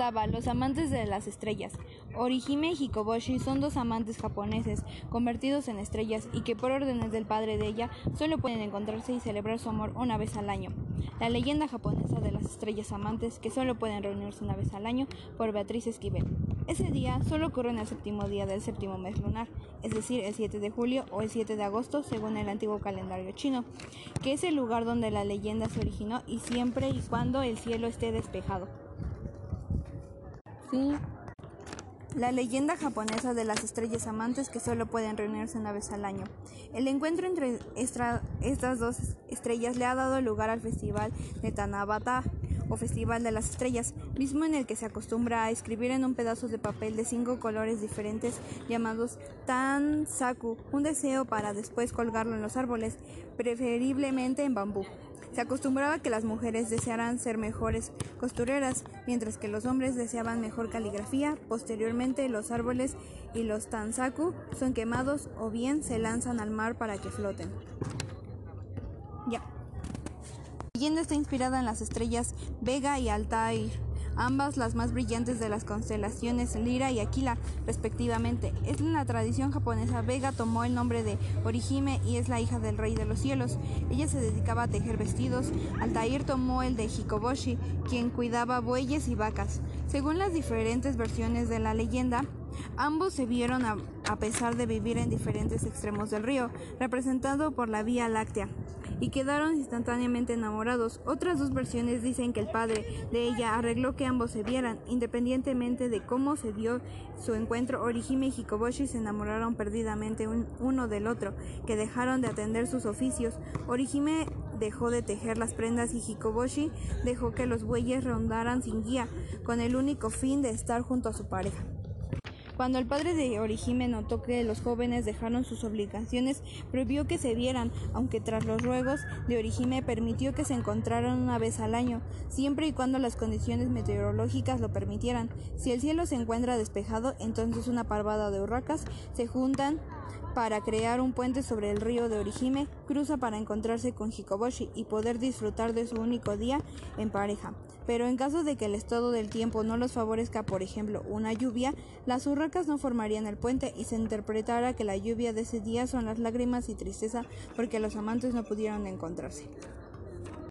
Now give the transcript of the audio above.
Los amantes de las estrellas. Orihime y Hikoboshi son dos amantes japoneses convertidos en estrellas y que por órdenes del padre de ella solo pueden encontrarse y celebrar su amor una vez al año. La leyenda japonesa de las estrellas amantes que solo pueden reunirse una vez al año por Beatriz Esquivel. Ese día solo ocurre en el séptimo día del séptimo mes lunar, es decir, el 7 de julio o el 7 de agosto según el antiguo calendario chino, que es el lugar donde la leyenda se originó y siempre y cuando el cielo esté despejado. La leyenda japonesa de las estrellas amantes que solo pueden reunirse una vez al año. El encuentro entre estas dos estrellas le ha dado lugar al festival de Tanabata o Festival de las Estrellas, mismo en el que se acostumbra a escribir en un pedazo de papel de cinco colores diferentes llamados Tansaku, un deseo para después colgarlo en los árboles, preferiblemente en bambú. Se acostumbraba que las mujeres desearan ser mejores costureras, mientras que los hombres deseaban mejor caligrafía. Posteriormente, los árboles y los tansaku son quemados o bien se lanzan al mar para que floten. Ya. La leyenda está inspirada en las estrellas Vega y Altair ambas las más brillantes de las constelaciones Lira y Aquila, respectivamente. Es en la tradición japonesa, Vega tomó el nombre de Orihime y es la hija del rey de los cielos. Ella se dedicaba a tejer vestidos. Altair tomó el de Hikoboshi, quien cuidaba bueyes y vacas. Según las diferentes versiones de la leyenda, ambos se vieron a, pesar de vivir en diferentes extremos del río, representado por la Vía Láctea y quedaron instantáneamente enamorados. Otras dos versiones dicen que el padre de ella arregló que ambos se vieran, independientemente de cómo se dio su encuentro. Orihime y Hikoboshi se enamoraron perdidamente uno del otro, que dejaron de atender sus oficios. Orihime dejó de tejer las prendas y Hikoboshi dejó que los bueyes rondaran sin guía, con el único fin de estar junto a su pareja. Cuando el padre de Orihime notó que los jóvenes dejaron sus obligaciones, prohibió que se vieran, aunque tras los ruegos de Orihime permitió que se encontraran una vez al año, siempre y cuando las condiciones meteorológicas lo permitieran. Si el cielo se encuentra despejado, entonces una parvada de urracas se juntan para crear un puente sobre el río de Orihime, cruza para encontrarse con Hikoboshi y poder disfrutar de su único día en pareja. Pero en caso de que el estado del tiempo no los favorezca, por ejemplo, una lluvia, las urracas no formarían el puente y se interpretara que la lluvia de ese día son las lágrimas y tristeza porque los amantes no pudieron encontrarse.